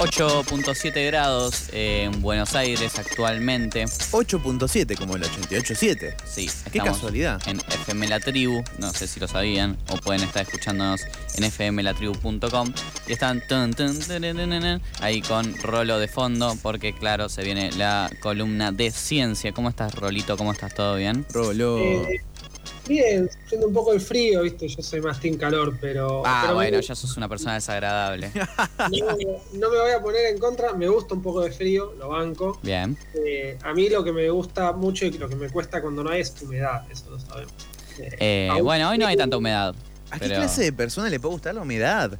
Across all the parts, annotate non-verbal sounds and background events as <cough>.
8.7 grados en Buenos Aires actualmente. 8.7 como el 88.7. Sí, Qué casualidad. En FM La Tribu, no sé si lo sabían, o pueden estar escuchándonos en fmlatribu.com. Y están tun, ahí con Rolo de fondo, porque claro, se viene la columna de ciencia. ¿Cómo estás, Rolito? ¿Cómo estás? ¿Todo bien? Rolo. Eh, bien, siendo un poco el frío, viste, yo soy más team calor, pero, Ah, pero bueno, me- ya sos una persona desagradable. <laughs> no, no me voy a poner en contra, me gusta un poco de frío, lo banco. Bien. Eh, a mí lo que me gusta mucho y lo que me cuesta cuando no hay es humedad, eso lo sabemos. Eh, Eh, aún- bueno, hoy no hay tanta humedad. ¿A qué pero- clase de persona le puede gustar la humedad?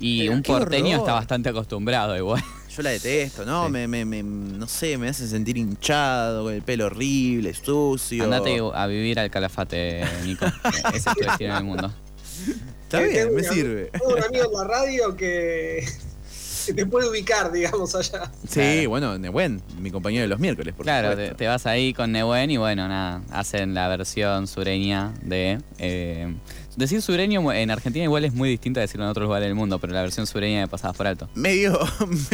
Y Pero un porteño horror. está bastante acostumbrado igual. <laughs> Yo la detesto, ¿no? Sí. Me, me, me- no sé, me hace sentir hinchado, con el pelo horrible, sucio. Andate a vivir al calafate, Nico. <laughs> Ese es tu destino en el mundo. Está Eh, bien, tengo me un- sirve. Tengo un amigo en la <laughs> radio que, que te puede ubicar, digamos, allá. Sí, Claro. bueno, Nehuen, mi compañero de los miércoles, por Claro, te vas ahí con Nehuen y bueno, nada, hacen la versión sureña de... eh, decir sureño en Argentina igual es muy distinto a decirlo en otros lugares del mundo, pero la versión sureña de pasadas por alto. Medio,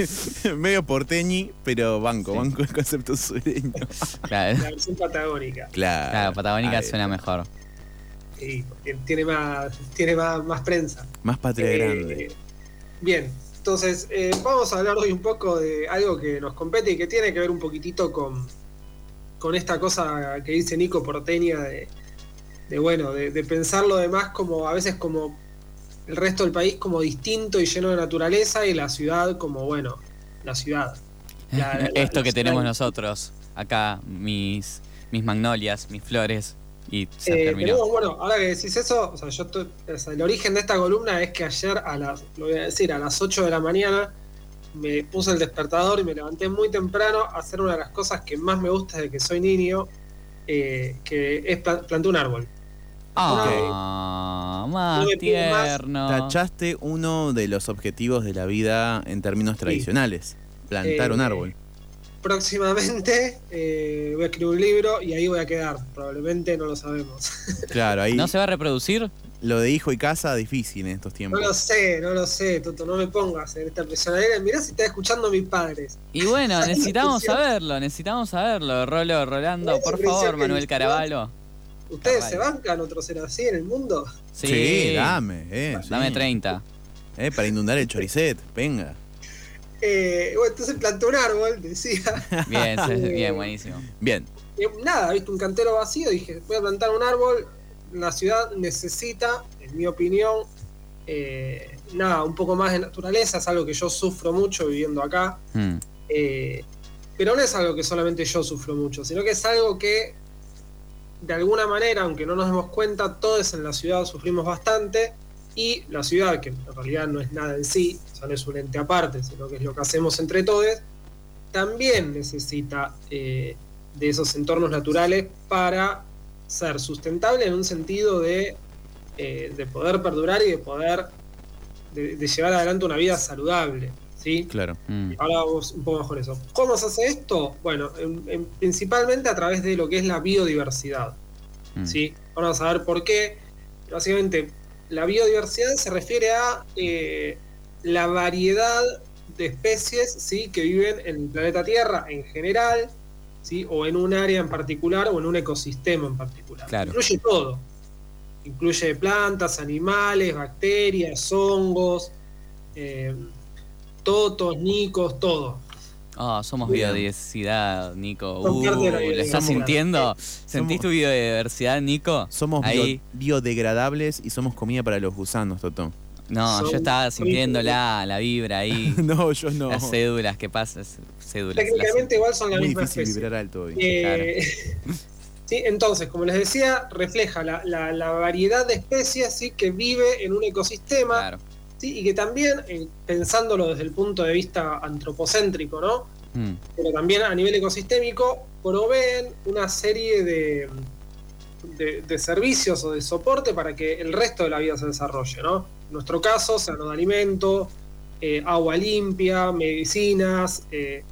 <laughs> medio porteñi, pero banco, Sí. banco el concepto sureño. <laughs> Claro, La versión patagónica. Claro. claro Patagónica suena mejor. Sí, porque tiene más, tiene más, más prensa. Más patria Eh, grande. Bien, entonces eh, vamos a hablar hoy un poco de algo que nos compete y que tiene que ver un poquitito con, con esta cosa que dice Nico Porteña de, de, bueno, de, de pensar lo demás como a veces como el resto del país como distinto y lleno de naturaleza y la ciudad como, bueno, la ciudad. La- la- Esto la que tenemos nosotros, acá, mis, mis magnolias, mis flores, y se Eh, terminó. tenemos, bueno, ahora que decís eso, o sea, yo estoy- o sea, el origen de esta columna es que ayer a las, lo voy a decir, a las 8 de la mañana me puse el despertador y me levanté muy temprano a hacer una de las cosas que más me gusta desde que soy niño, eh, que es pla- planté un árbol. Ah, más No tierno. Tachaste uno de los objetivos de la vida en términos tradicionales. Plantar un Eh, árbol. Próximamente eh, voy a escribir un libro y ahí voy a quedar, probablemente no lo sabemos. <laughs> Claro, ahí ¿No se va a reproducir? lo de hijo y casa difícil en estos No tiempos. lo sé, no lo sé, Toto, no me pongas en esta presión. Mirá si está escuchando mis padres. Y bueno, <laughs> necesitamos saberlo, necesitamos saberlo. Rolo, Rolando, por favor, Manuel Caravalo. ¿Ustedes se bancan otro ser así en el mundo? Sí, dame, eh. Dame sí. 30. Eh, para inundar el choricet, venga. Eh, bueno, entonces planté un árbol, decía. Bien, sí, <laughs> bien, buenísimo. Bien, Y nada, viste un cantero vacío, dije, voy a plantar un árbol. La ciudad necesita, en mi opinión, eh, nada, un poco más de naturaleza, es algo que yo sufro mucho viviendo acá. Hmm. Eh, pero no es algo que solamente yo sufro mucho, sino que es algo que, de alguna manera, aunque no nos demos cuenta, todos en la ciudad sufrimos bastante. Y la ciudad, que en realidad no es nada en sí, o no es un ente aparte, sino que es lo que hacemos entre todos, también necesita eh, de esos entornos naturales para ser sustentable en un sentido de, eh, de poder perdurar y de poder de, de llevar adelante una vida saludable. ¿Sí? claro. Hmm. Ahora vamos un poco mejor eso. ¿Cómo se hace esto? Bueno, en- en- principalmente a través de lo que es la biodiversidad. Hmm. ¿sí? Vamos a ver por qué. Básicamente, la biodiversidad se refiere a eh, la variedad de especies ¿sí? que viven en el planeta Tierra en general, ¿sí? o en un área en particular, o en un ecosistema en particular. Claro. Incluye todo. Incluye plantas, animales, bacterias, hongos, eh, totos, nicos, todo. Oh, somos Bien. biodiversidad, Nico. Uh, la ¿Lo estás sintiendo? ¿Sentís tu biodiversidad, Nico? Somos Ahí. bio- biodegradables y somos comida para los gusanos, Totó. No, Son yo estaba ricos. sintiéndola, la vibra ahí. <laughs> No, yo no. Las cédulas, ¿qué pasa? Cédulas. las- Técnicamente igual son la Muy misma difícil especie. vibrar alto hoy. Eh, <laughs> sí, entonces, como les decía, refleja la, la- la variedad de especies ¿sí? que vive en un ecosistema Claro. ¿Sí? y que también, eh, pensándolo desde el punto de vista antropocéntrico, ¿no? Mm, pero también a nivel ecosistémico proveen una serie de, de, de servicios o de soporte para que el resto de la vida se desarrolle, ¿no? En nuestro caso, sean de alimento, eh, agua limpia, medicinas, eh,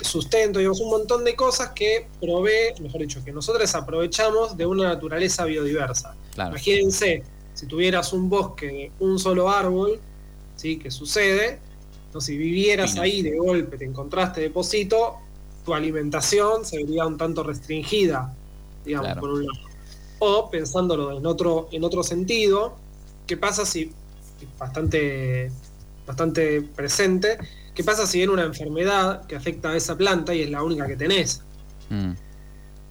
sustento, digamos, un montón de cosas que provee, mejor dicho, que nosotros aprovechamos de una naturaleza biodiversa. claro. Imagínense, si tuvieras un bosque de un solo árbol, ¿sí? que sucede, no, si vivieras ahí de golpe, te encontraste deposito, tu alimentación se vería un tanto restringida, digamos, Claro. por un lado. O pensándolo en otro, en otro sentido, ¿qué pasa si, bastante, bastante presente, qué pasa si viene una enfermedad que afecta a esa planta y es la única que tenés? Mm,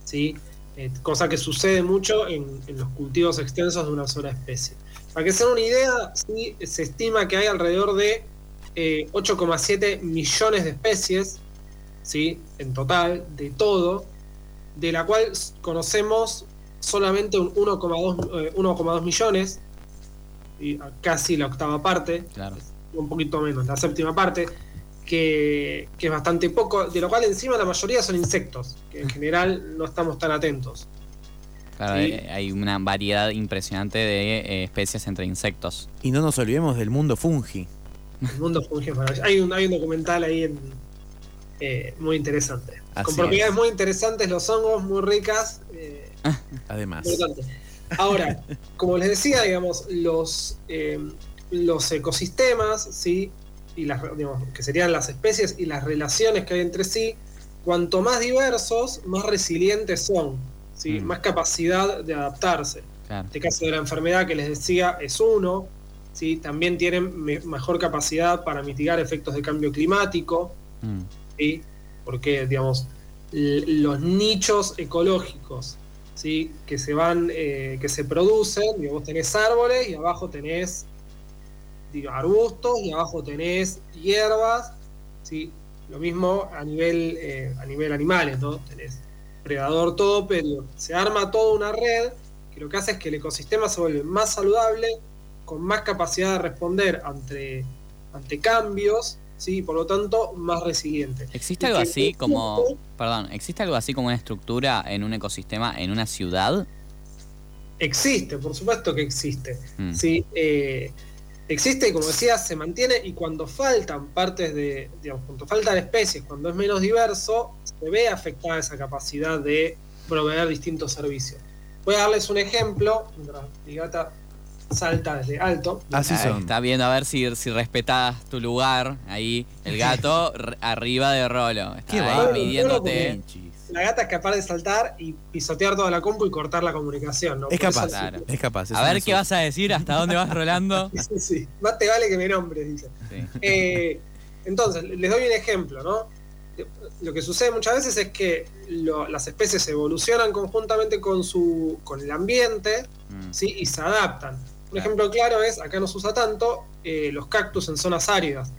¿sí? Eh, cosa que sucede mucho en, en los cultivos extensos de una sola especie. Para que se den una idea, sí, se estima que hay alrededor de eh, 8,7 millones de especies, ¿sí? en total, de todo, de la cual conocemos solamente un 1,2 eh, 1,2 millones, y casi la octava parte, claro. un poquito menos, la séptima parte, que, que es bastante poco, de lo cual encima la mayoría son insectos, que en general no estamos tan atentos. Claro, Sí. hay una variedad impresionante de eh, especies entre insectos. Y no nos olvidemos del mundo fungi. El mundo fungi es maravilloso. Hay un, hay un documental ahí en, eh, muy interesante. Así Con propiedades es. muy interesantes, los hongos muy ricas. eh, <laughs> Además. importante. Ahora, como les decía, digamos, los, eh, los ecosistemas, ¿sí? Y las, digamos, que serían las especies y las relaciones que hay entre sí, cuanto más diversos, más resilientes son, ¿sí? Mm. Más capacidad de adaptarse. Claro. Este caso de la enfermedad que les decía es uno, ¿sí? También tienen me- mejor capacidad para mitigar efectos de cambio climático, Mm, ¿sí? porque digamos los nichos ecológicos ¿sí? que se van eh, que se producen digo, vos tenés árboles y abajo tenés arbustos y abajo tenés hierbas ¿sí? lo mismo a nivel eh, a nivel animales no tenés predador todo pero se arma toda una red que lo que hace es que el ecosistema se vuelve más saludable con más capacidad de responder ante ante cambios ¿sí? y por lo tanto más resiliente ¿Existe Y algo así como, perdón, existe algo así como una estructura en un ecosistema en una ciudad? Existe, por supuesto que existe. Mm, Sí, eh, existe y como decía, se mantiene y cuando faltan partes de, digamos, cuando faltan especies, cuando es menos diverso, se ve afectada esa capacidad de proveer distintos servicios. Voy a darles un ejemplo, mientras mi gata salta desde alto. Así son. Está viendo a ver si, si respetás tu lugar. Ahí, el gato <laughs> arriba de Rolo. Está Qué ahí midiéndote. La gata es capaz de saltar y pisotear toda la compu y cortar la comunicación. ¿no? Es Por capaz. Claro. es capaz. es A ver qué vas a decir, hasta dónde vas rolando. <laughs> Sí, sí. Más te vale que me nombres, dice. Sí. Eh, entonces, les doy un ejemplo, ¿no? Lo que sucede muchas veces es que lo- las especies evolucionan conjuntamente con, su, con el ambiente Mm, ¿sí? y se adaptan. Un Claro. ejemplo claro es, acá no se usa tanto, eh, los cactus en zonas áridas.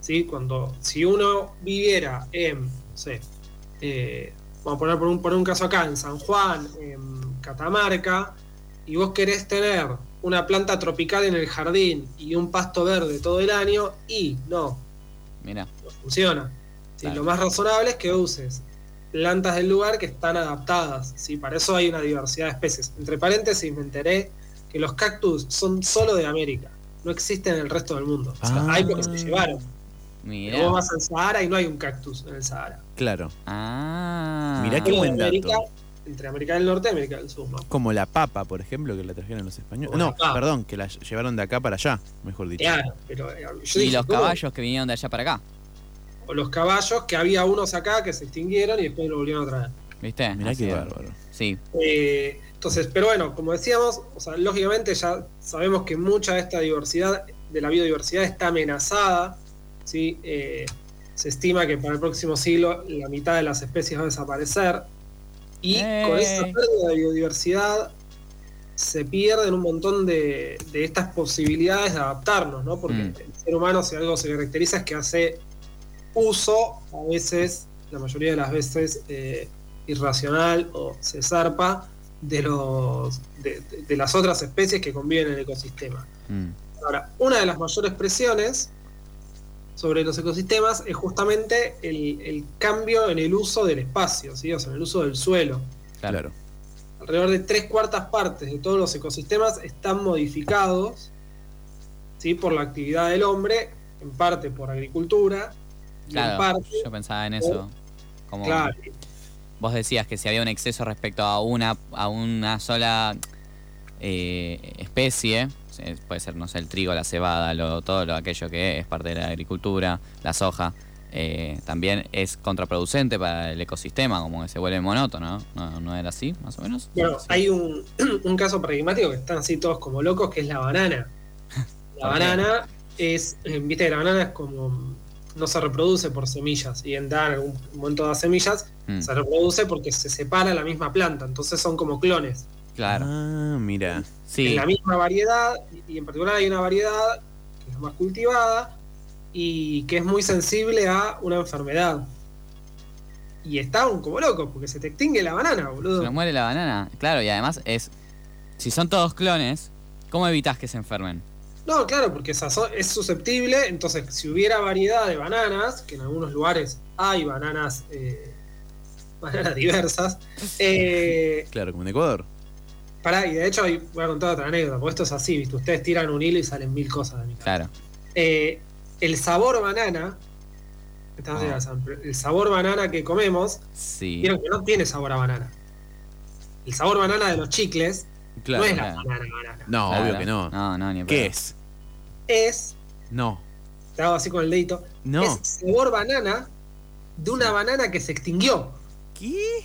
¿Sí? Cuando, si uno viviera en, no sé, eh, vamos a poner por un, por un caso acá, en San Juan, en Catamarca, y vos querés tener una planta tropical en el jardín y un pasto verde todo el año, y no, Mira, no funciona. ¿sí? Lo más razonable es que uses plantas del lugar que están adaptadas. ¿sí? Para eso hay una diversidad de especies. Entre paréntesis, me enteré que los cactus son solo de América. No existen en el resto del mundo. O sea, Ah. hay porque se llevaron. Mira. Vos vas al Sahara y no hay un cactus en el Sahara. Claro. Ah. Mirá qué buen dato. América, entre América del Norte y América del Sur. ¿no? Como la papa, por ejemplo, que la trajeron los españoles. No, perdón, que la llevaron de acá para allá, mejor dicho. Claro, pero eh, yo Y dije, los ¿cómo? caballos que vinieron de allá para acá. O los caballos, que había unos acá que se extinguieron y después lo volvieron a traer. ¿Viste? Mirá Así qué bárbaro. Sí, Eh, entonces, pero bueno, como decíamos, o sea, lógicamente ya sabemos que mucha de esta diversidad, de la biodiversidad, está amenazada. ¿Sí? Eh, se estima que para el próximo siglo la mitad de las especies va a desaparecer. Y con esa ¡Ey! pérdida de biodiversidad se pierden un montón de, de estas posibilidades de adaptarnos, ¿no? Porque Mm. el ser humano, si algo se caracteriza, es que hace uso, a veces, la mayoría de las veces, eh, irracional o se zarpa de, los, de las otras especies que conviven en el ecosistema. Mm, Ahora, una de las mayores presiones sobre los ecosistemas es justamente el, el cambio en el uso del espacio, ¿sí? o sea, en el uso del suelo. Claro. Alrededor de tres cuartas partes de todos los ecosistemas están modificados ¿sí? por la actividad del hombre, en parte por agricultura, y en Claro, parte yo pensaba en eso. Como Claro, vos decías que si había un exceso respecto a una, a una sola eh, especie, puede ser, no sé, el trigo, la cebada, lo, todo lo, aquello que es parte de la agricultura, la soja, eh, también es contraproducente para el ecosistema, como que se vuelve monótono, ¿no? ¿No, no era así, más o menos? Bueno, Sí. hay un, <clears throat> un caso paradigmático que están así todos como locos, que es la banana. <laughs> La banana es, eh, viste la banana es como, no se reproduce por semillas, y en dar algún momento da semillas, Mm, se reproduce porque se separa la misma planta, entonces son como clones. Claro. Ah, mira. Sí, En la misma variedad, y en particular hay una variedad que es más cultivada y que es muy sensible a una enfermedad. Y están como locos, porque se te extingue la banana, boludo. se nos muere la banana. Claro, y además es. Si son todos clones, ¿cómo evitas que se enfermen? No, claro, porque es susceptible. Entonces, si hubiera variedad de bananas, que en algunos lugares hay bananas, eh, <laughs> bananas diversas, eh, Claro, como en Ecuador. Pará, y de hecho hay- voy a contar otra anécdota, porque esto es así, ¿viste? Ustedes tiran un hilo y salen mil cosas de mi cabeza. Claro. Eh, el sabor banana, Ah. el sabor banana que comemos, Sí. vieron que no tiene sabor a banana. El sabor banana de los chicles Claro. no es la banana banana. No, Claro. obvio que no. No, no, ni ¿Qué es? Es, No. te hago así con el dedito, No. es sabor banana de una banana que se extinguió. ¿Qué?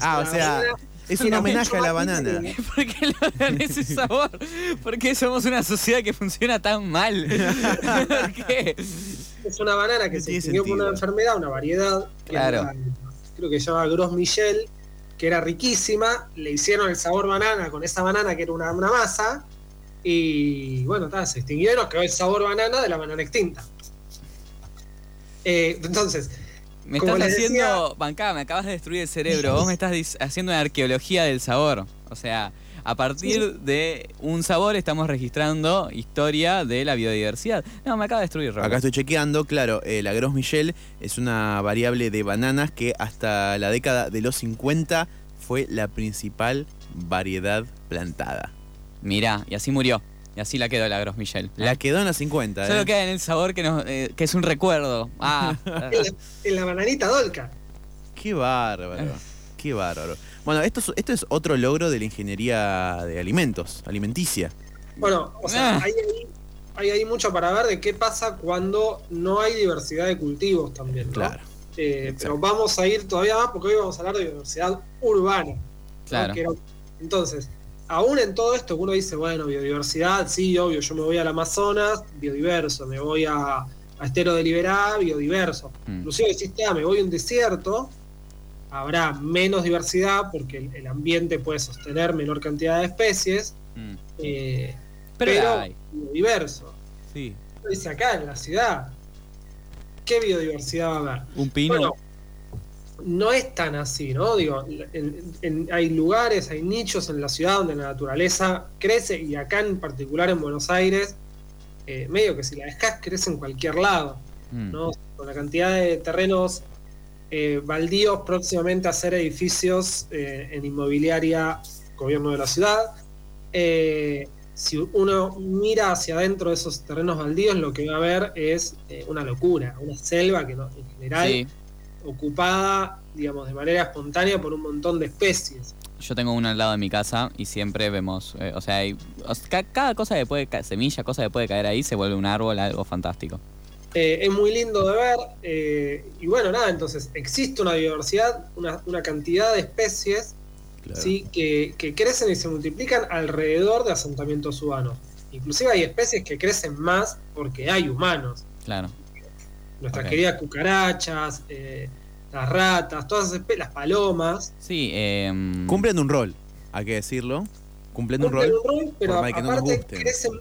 Ah, o sea, banana es un homenaje a la banana. <laughs> ¿Por qué le dan ese sabor? ¿Por qué somos una sociedad que funciona tan mal? <laughs> ¿Por qué? Es una banana que No se tiene extinguió por una enfermedad, una variedad. Claro. era- creo que se llama Gros Michel, que era riquísima. Le hicieron el sabor banana con esa banana que era una, una masa. Y bueno, ta, se nos quedó el sabor banana de la banana extinta. Eh, entonces, Me estás haciendo. decía- Bancá, me acabas de destruir el cerebro. Vos me estás haciendo una arqueología del sabor. O sea, a partir de un sabor estamos registrando historia de la biodiversidad. No, me acaba de destruir, Raúl. Acá estoy chequeando, claro, eh, la Gros Michel es una variable de bananas que hasta la década de los 50 fue la principal variedad plantada. Mirá, y así murió. Y así la quedó la Gros Michel. La quedó en los 50, Solo ¿eh? queda en el sabor que, nos, eh, que es un recuerdo. Ah, <laughs> en la, en la bananita dolca. Qué bárbaro, qué bárbaro. Bueno, esto es, esto es otro logro de la ingeniería de alimentos, alimenticia. Bueno, o sea, Ah. hay, ahí, hay ahí mucho para ver de qué pasa cuando no hay diversidad de cultivos también, ¿no? Claro. Eh, pero vamos a ir todavía más porque hoy vamos a hablar de biodiversidad urbana. ¿no? claro. Entonces, aún en todo esto que uno dice, bueno, biodiversidad, sí, obvio, yo me voy al Amazonas, biodiverso, me voy a, a Estero de Liberá, biodiverso. Mm. Inclusive "Ah, me voy a un desierto, habrá menos diversidad porque el, el ambiente puede sostener menor cantidad de especies, Mm. eh, Pero, pero, biodiverso. Sí. Uno Dice acá en la ciudad, ¿qué biodiversidad va a haber? un pino. Bueno, no es tan así, ¿no? Digo, en- en- hay lugares, hay nichos en la ciudad donde la naturaleza crece y acá en particular en Buenos Aires, eh, medio que si la dejás crece en cualquier lado, Mm. ¿no? Con la cantidad de terrenos eh, baldíos próximamente a hacer edificios eh, en inmobiliaria gobierno de la ciudad. Eh, si uno mira hacia adentro de esos terrenos baldíos, lo que va a ver es una locura, una selva que no, en general Sí, ocupada, digamos, de manera espontánea por un montón de especies. yo tengo uno al lado de mi casa y siempre vemos, eh, o sea, hay- o sea, ca- cada cosa que puede, ca- semilla, cosa que puede caer ahí, se vuelve un árbol, algo fantástico. Eh, es muy lindo de ver eh, y bueno, nada, entonces existe una diversidad, una, una cantidad de especies Claro. ¿sí? que, que crecen y se multiplican alrededor de asentamientos humanos. Inclusive hay especies que crecen más porque hay humanos. Claro. Nuestras queridas cucarachas, eh, las ratas, todas esas las palomas. Sí, eh, Cumplen un rol, hay que decirlo. Cumplen un cumplen rol. un rol, pero por más que no nos aparte gusten. crecen,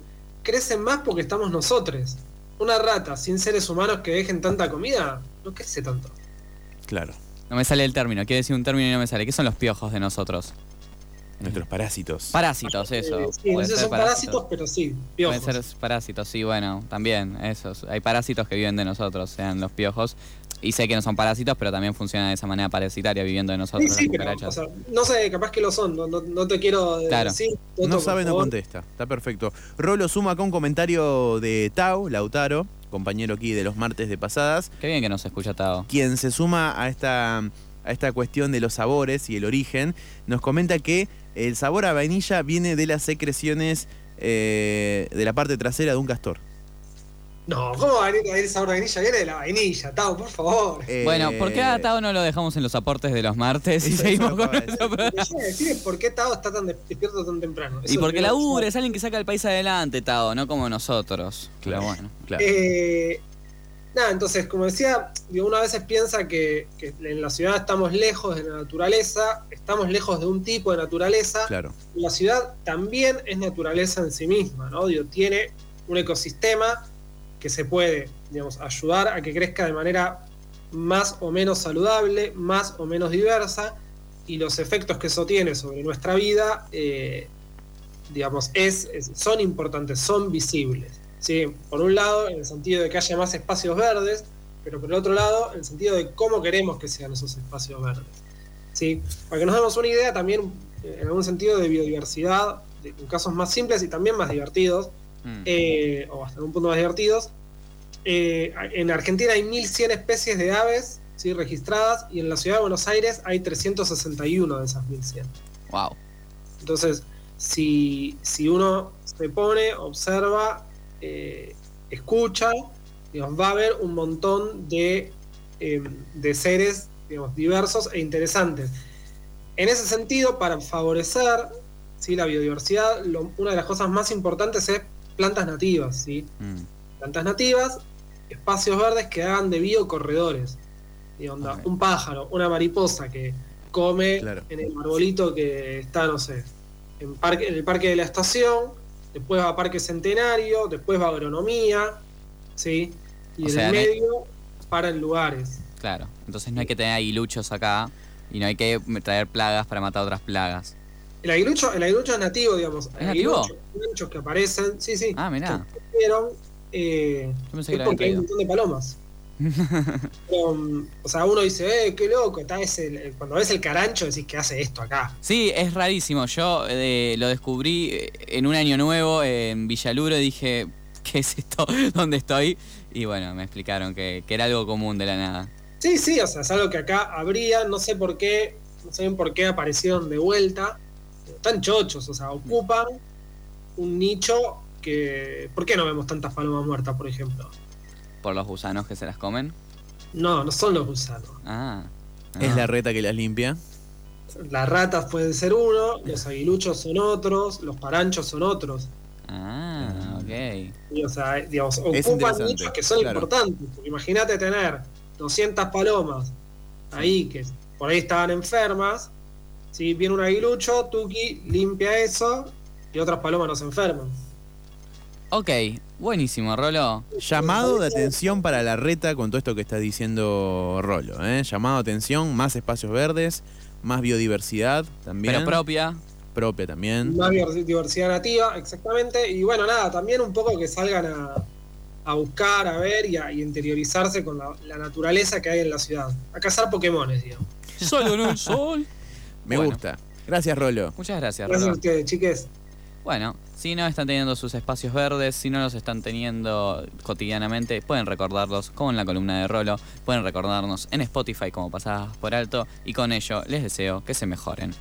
crecen más porque estamos nosotros. Una rata sin seres humanos que dejen tanta comida, no crece tanto. Claro. no me sale el término, quiero decir un término y no me sale. ¿Qué son los piojos de nosotros? Nuestros parásitos. Parásitos, eso. Sí, no sé son parásitos, pero sí, piojos. Pueden ser parásitos, sí, bueno, también, esos. Hay parásitos que viven de nosotros, sean los piojos. Y sé que no son parásitos, pero también funcionan de esa manera parasitaria viviendo de nosotros. Sí, sí, las pero, cucarachas. o sea, no sé, capaz que lo son, no, no- no te quiero eh, Claro. decir. No Toto, sabe, por no contesta. Está perfecto. Rolo suma acá un comentario de Tau, Lautaro, compañero aquí de los martes de pasadas, Qué bien que nos escucha Tao. quien se suma a esta, a esta cuestión de los sabores y el origen. Nos comenta que el sabor a vainilla viene de las secreciones eh, de la parte trasera de un castor. No, ¿cómo va a venir a venir sabor de vainilla? Viene de la vainilla, Tao, por favor. Eh, Bueno, ¿por qué a Tao no lo dejamos en los aportes de los martes y Eso- seguimos eso con a decir por qué Tao está tan de- despierto tan temprano. Eso Y porque que labura, es alguien que saca el país adelante, Tao, no como nosotros. Pero Claro, bueno. claro. Eh, nada, entonces, como decía, digo, una veces piensa que, que en la ciudad estamos lejos de la naturaleza, estamos lejos de un tipo de naturaleza. claro. La ciudad también es naturaleza en sí misma, ¿no? Digo, tiene un ecosistema que se puede, digamos, ayudar a que crezca de manera más o menos saludable, más o menos diversa, y los efectos que eso tiene sobre nuestra vida, eh, digamos, es, es- son importantes, son visibles. ¿Sí? Por un lado, en el sentido de que haya más espacios verdes, pero por el otro lado, en el sentido de cómo queremos que sean esos espacios verdes. ¿sí? Para que nos demos una idea también, eh, en algún sentido, de biodiversidad, de- en casos más simples y también más divertidos, Mm. eh, o hasta un punto más divertidos. Eh, en Argentina hay 1.100 especies de aves ¿sí? registradas y en la ciudad de Buenos Aires hay 361 de esas 1.100. Wow. Entonces, si, si uno se pone, observa, eh, escucha, digamos, va a haber un montón de, eh, de seres digamos, diversos e interesantes. En ese sentido, para favorecer ¿sí? la biodiversidad, lo- una de las cosas más importantes es plantas nativas. ¿sí? Mm. plantas nativas, espacios verdes que hagan de biocorredores. Y onda, un pájaro, una mariposa que come Claro. en el arbolito que está, no sé, en, parque, en el parque de la estación, después va a Parque Centenario, después va a Agronomía, ¿sí? Y O en sea, el no hay- medio para en lugares. Claro. Entonces no hay que tener aguiluchos acá y no hay que traer plagas para matar otras plagas. El aguilucho, el aguilucho es nativo, digamos. ¿Es nativo? Aguiluchos, aguiluchos que aparecen, sí, sí. Ah, mirá. que aparecieron, eh, Yo pensé que porque hay un montón de palomas. Um, o sea, uno dice, eh, qué loco, está ese, cuando ves el carancho decís que hace esto acá. Sí, es rarísimo. Yo eh, lo descubrí eh, en un año nuevo en Villaluro y dije, <laughs> ¿qué es esto? <laughs> ¿Dónde estoy? Y bueno, me explicaron que, que era algo común de la nada. Sí, sí, o sea, es algo que acá habría, no sé por qué, no sé bien por qué aparecieron de vuelta. Están chochos, o sea, ocupan un nicho que... ¿Por qué no vemos tantas palomas muertas, por ejemplo? Por los gusanos que se las comen. No, no son los gusanos. Ah. Es Ah. la reta que las limpia. Las ratas pueden ser uno, los aguiluchos son otros, los paranchos son otros. Ah, ok. Y, o sea, digamos, ocupan nichos que son claro. importantes. Imagínate tener 200 palomas ahí que por ahí estaban enfermas. Si viene un aguilucho, Tuki limpia eso y otras palomas no se enferman. Ok, buenísimo, Rolo. Llamado de atención para la reta con todo esto que está diciendo Rolo. ¿eh? Llamado de atención, más espacios verdes, más biodiversidad también. Pero propia. propia también. Más biodiver- diversidad nativa, exactamente. Y bueno, nada, también un poco que salgan a, a buscar, a ver y a y interiorizarse con la, la naturaleza que hay en la ciudad. A cazar Pokémones, digamos. Solo en un sol. <laughs> Me Bueno. guas Gracias, Rolo. Muchas gracias, Gracias a Rolo. ustedes, chiques. Bueno, si no están teniendo sus espacios verdes, si no los están teniendo cotidianamente, pueden recordarlos con la columna de Rolo, pueden recordarnos en Spotify como pasadas por alto y con ello les deseo que se mejoren.